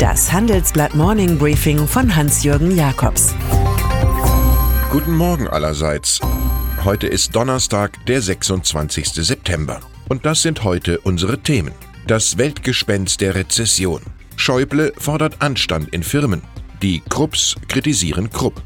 Das Handelsblatt Morning Briefing von Hans-Jürgen Jakobs. Guten Morgen allerseits. Heute ist Donnerstag, der 26. September. Und das sind heute unsere Themen. Das Weltgespenst der Rezession. Schäuble fordert Anstand in Firmen. Die Krupps kritisieren Krupp.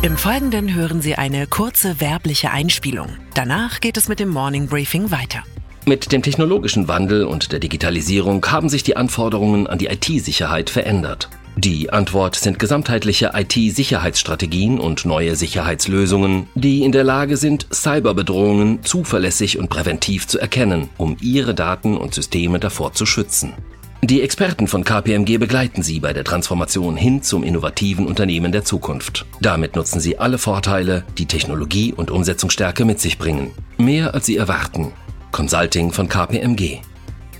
Im Folgenden hören Sie eine kurze werbliche Einspielung. Danach geht es mit dem Morning Briefing weiter. Mit dem technologischen Wandel und der Digitalisierung haben sich die Anforderungen an die IT-Sicherheit verändert. Die Antwort sind gesamtheitliche IT-Sicherheitsstrategien und neue Sicherheitslösungen, die in der Lage sind, Cyberbedrohungen zuverlässig und präventiv zu erkennen, um ihre Daten und Systeme davor zu schützen. Die Experten von KPMG begleiten Sie bei der Transformation hin zum innovativen Unternehmen der Zukunft. Damit nutzen Sie alle Vorteile, die Technologie und Umsetzungsstärke mit sich bringen. Mehr als Sie erwarten. Consulting von KPMG.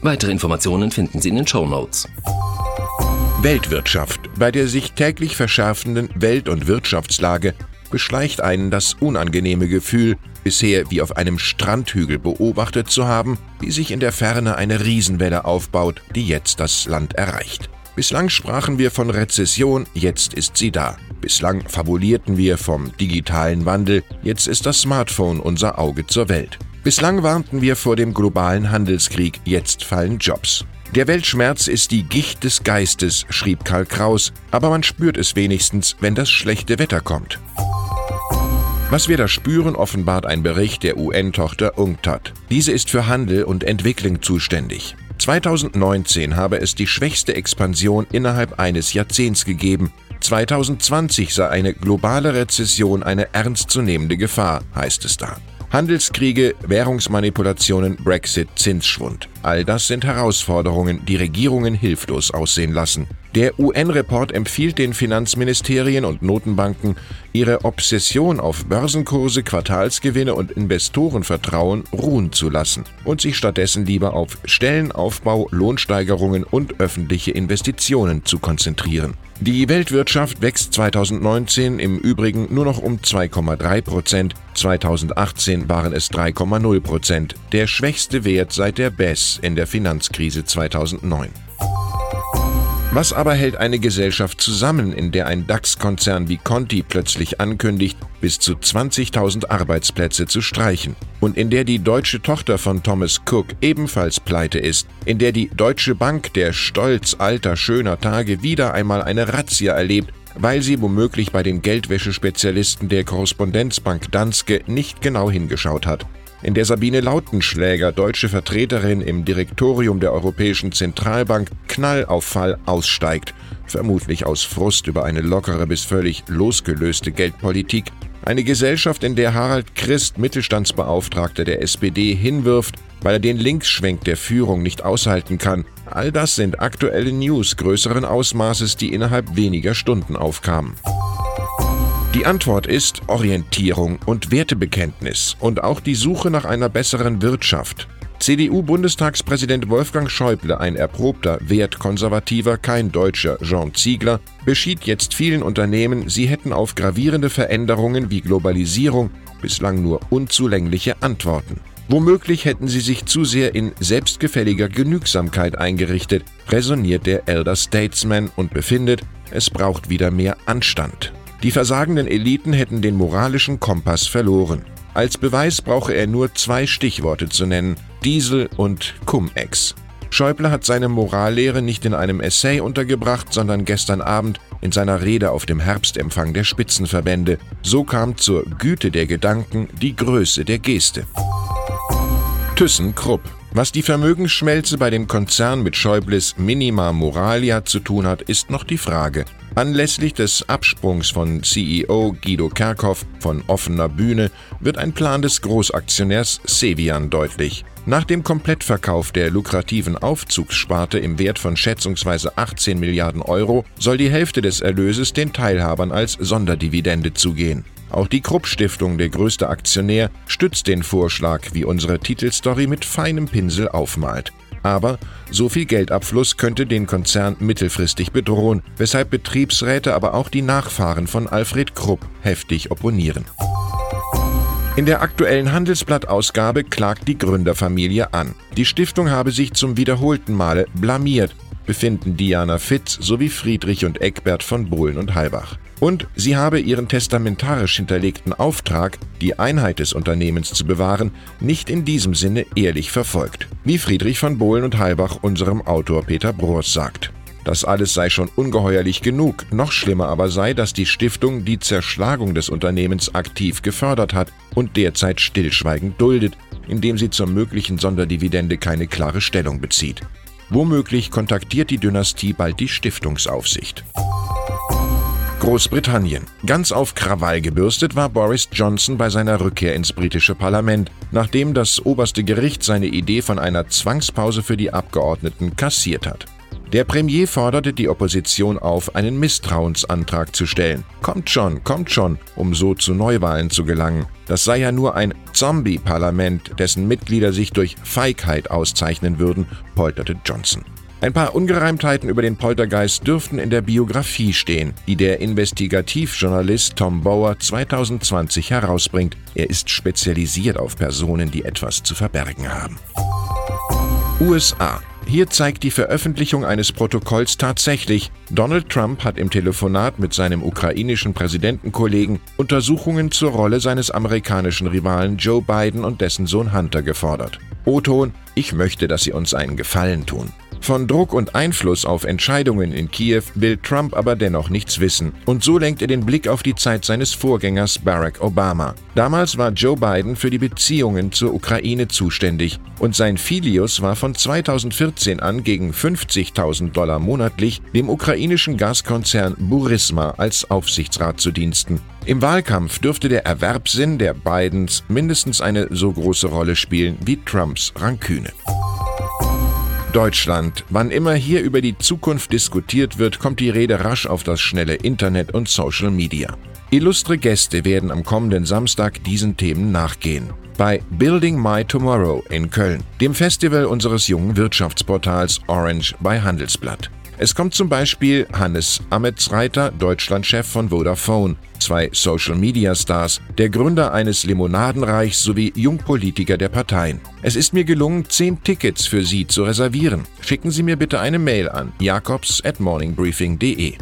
Weitere Informationen finden Sie in den Show Notes. Weltwirtschaft. Bei der sich täglich verschärfenden Welt- und Wirtschaftslage beschleicht einen das unangenehme Gefühl, bisher wie auf einem Strandhügel beobachtet zu haben, wie sich in der Ferne eine Riesenwelle aufbaut, die jetzt das Land erreicht. Bislang sprachen wir von Rezession, jetzt ist sie da. Bislang fabulierten wir vom digitalen Wandel, jetzt ist das Smartphone unser Auge zur Welt. Bislang warnten wir vor dem globalen Handelskrieg, jetzt fallen Jobs. Der Weltschmerz ist die Gicht des Geistes, schrieb Karl Kraus, aber man spürt es wenigstens, wenn das schlechte Wetter kommt. Was wir da spüren, offenbart ein Bericht der UN-Tochter UNCTAD. Diese ist für Handel und Entwicklung zuständig. 2019 habe es die schwächste Expansion innerhalb eines Jahrzehnts gegeben. 2020 sei eine globale Rezession eine ernstzunehmende Gefahr, heißt es da. Handelskriege, Währungsmanipulationen, Brexit, Zinsschwund. All das sind Herausforderungen, die Regierungen hilflos aussehen lassen. Der UN-Report empfiehlt den Finanzministerien und Notenbanken, ihre Obsession auf Börsenkurse, Quartalsgewinne und Investorenvertrauen ruhen zu lassen und sich stattdessen lieber auf Stellenaufbau, Lohnsteigerungen und öffentliche Investitionen zu konzentrieren. Die Weltwirtschaft wächst 2019 im Übrigen nur noch um 2,3 Prozent, 2018 waren es 3,0 Prozent, der schwächste Wert seit der BES in der Finanzkrise 2009. Was aber hält eine Gesellschaft zusammen, in der ein DAX-Konzern wie Conti plötzlich ankündigt, bis zu 20.000 Arbeitsplätze zu streichen? Und in der die deutsche Tochter von Thomas Cook ebenfalls pleite ist? In der die Deutsche Bank der Stolz alter, schöner Tage wieder einmal eine Razzia erlebt, weil sie womöglich bei den Geldwäschespezialisten der Korrespondenzbank Danske nicht genau hingeschaut hat? in der Sabine Lautenschläger, deutsche Vertreterin im Direktorium der Europäischen Zentralbank, Knall auf Fall aussteigt, vermutlich aus Frust über eine lockere bis völlig losgelöste Geldpolitik, eine Gesellschaft, in der Harald Christ, Mittelstandsbeauftragter der SPD, hinwirft, weil er den Linksschwenk der Führung nicht aushalten kann. All das sind aktuelle News größeren Ausmaßes, die innerhalb weniger Stunden aufkamen. Die Antwort ist Orientierung und Wertebekenntnis und auch die Suche nach einer besseren Wirtschaft. CDU-Bundestagspräsident Wolfgang Schäuble, ein erprobter Wertkonservativer, kein deutscher Jean Ziegler, beschied jetzt vielen Unternehmen, sie hätten auf gravierende Veränderungen wie Globalisierung bislang nur unzulängliche Antworten. Womöglich hätten sie sich zu sehr in selbstgefälliger Genügsamkeit eingerichtet, resoniert der Elder Statesman und befindet, es braucht wieder mehr Anstand. Die versagenden Eliten hätten den moralischen Kompass verloren. Als Beweis brauche er nur zwei Stichworte zu nennen: Diesel und Cum-Ex. Schäuble hat seine Morallehre nicht in einem Essay untergebracht, sondern gestern Abend in seiner Rede auf dem Herbstempfang der Spitzenverbände. So kam zur Güte der Gedanken die Größe der Geste. ThyssenKrupp. Was die Vermögensschmelze bei dem Konzern mit Schäubles Minima Moralia zu tun hat, ist noch die Frage. Anlässlich des Absprungs von CEO Guido Kerkhoff von offener Bühne wird ein Plan des Großaktionärs Sevian deutlich. Nach dem Komplettverkauf der lukrativen Aufzugssparte im Wert von schätzungsweise 18 Milliarden Euro soll die Hälfte des Erlöses den Teilhabern als Sonderdividende zugehen. Auch die Krupp Stiftung, der größte Aktionär, stützt den Vorschlag, wie unsere Titelstory mit feinem Pinsel aufmalt. Aber so viel Geldabfluss könnte den Konzern mittelfristig bedrohen, weshalb Betriebsräte, aber auch die Nachfahren von Alfred Krupp heftig opponieren. In der aktuellen Handelsblattausgabe klagt die Gründerfamilie an. Die Stiftung habe sich zum wiederholten Male blamiert befinden Diana Fitz sowie Friedrich und Eckbert von Bohlen und Halbach. Und sie habe ihren testamentarisch hinterlegten Auftrag, die Einheit des Unternehmens zu bewahren, nicht in diesem Sinne ehrlich verfolgt, wie Friedrich von Bohlen und Halbach unserem Autor Peter Broers sagt. Das alles sei schon ungeheuerlich genug, noch schlimmer aber sei, dass die Stiftung die Zerschlagung des Unternehmens aktiv gefördert hat und derzeit stillschweigend duldet, indem sie zur möglichen Sonderdividende keine klare Stellung bezieht. Womöglich kontaktiert die Dynastie bald die Stiftungsaufsicht. Großbritannien. Ganz auf Krawall gebürstet war Boris Johnson bei seiner Rückkehr ins britische Parlament, nachdem das oberste Gericht seine Idee von einer Zwangspause für die Abgeordneten kassiert hat. Der Premier forderte die Opposition auf, einen Misstrauensantrag zu stellen. Kommt schon, kommt schon, um so zu Neuwahlen zu gelangen. Das sei ja nur ein Zombie-Parlament, dessen Mitglieder sich durch Feigheit auszeichnen würden, polterte Johnson. Ein paar Ungereimtheiten über den Poltergeist dürften in der Biografie stehen, die der Investigativjournalist Tom Bauer 2020 herausbringt. Er ist spezialisiert auf Personen, die etwas zu verbergen haben. USA hier zeigt die Veröffentlichung eines Protokolls tatsächlich, Donald Trump hat im Telefonat mit seinem ukrainischen Präsidentenkollegen Untersuchungen zur Rolle seines amerikanischen Rivalen Joe Biden und dessen Sohn Hunter gefordert. O-Ton, ich möchte, dass Sie uns einen Gefallen tun. Von Druck und Einfluss auf Entscheidungen in Kiew will Trump aber dennoch nichts wissen. Und so lenkt er den Blick auf die Zeit seines Vorgängers Barack Obama. Damals war Joe Biden für die Beziehungen zur Ukraine zuständig und sein Filius war von 2014 an gegen 50.000 Dollar monatlich dem ukrainischen Gaskonzern Burisma als Aufsichtsrat zu Diensten. Im Wahlkampf dürfte der Erwerbssinn der Bidens mindestens eine so große Rolle spielen wie Trumps Ranküne. Deutschland. Wann immer hier über die Zukunft diskutiert wird, kommt die Rede rasch auf das schnelle Internet und Social Media. Illustre Gäste werden am kommenden Samstag diesen Themen nachgehen. Bei Building My Tomorrow in Köln, dem Festival unseres jungen Wirtschaftsportals Orange bei Handelsblatt. Es kommt zum Beispiel Hannes Ametsreiter, Deutschlandchef von Vodafone, zwei Social-Media-Stars, der Gründer eines Limonadenreichs sowie Jungpolitiker der Parteien. Es ist mir gelungen, zehn Tickets für Sie zu reservieren. Schicken Sie mir bitte eine Mail an jakobs at morningbriefing.de.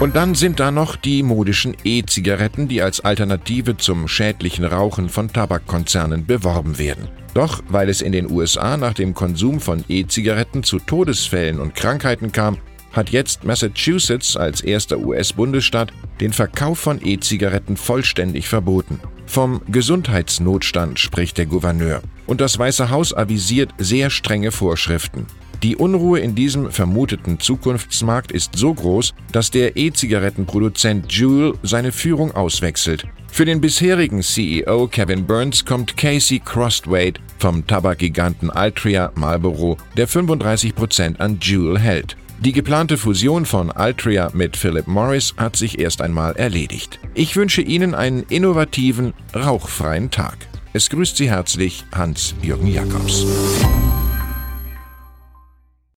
Und dann sind da noch die modischen E-Zigaretten, die als Alternative zum schädlichen Rauchen von Tabakkonzernen beworben werden. Doch weil es in den USA nach dem Konsum von E-Zigaretten zu Todesfällen und Krankheiten kam, hat jetzt Massachusetts als erster US-Bundesstaat den Verkauf von E-Zigaretten vollständig verboten. Vom Gesundheitsnotstand spricht der Gouverneur. Und das Weiße Haus avisiert sehr strenge Vorschriften. Die Unruhe in diesem vermuteten Zukunftsmarkt ist so groß, dass der E-Zigarettenproduzent Juul seine Führung auswechselt. Für den bisherigen CEO Kevin Burns kommt Casey Crostwade vom Tabakgiganten Altria Marlboro, der 35% an Juul hält. Die geplante Fusion von Altria mit Philip Morris hat sich erst einmal erledigt. Ich wünsche Ihnen einen innovativen, rauchfreien Tag. Es grüßt Sie herzlich Hans-Jürgen Jakobs.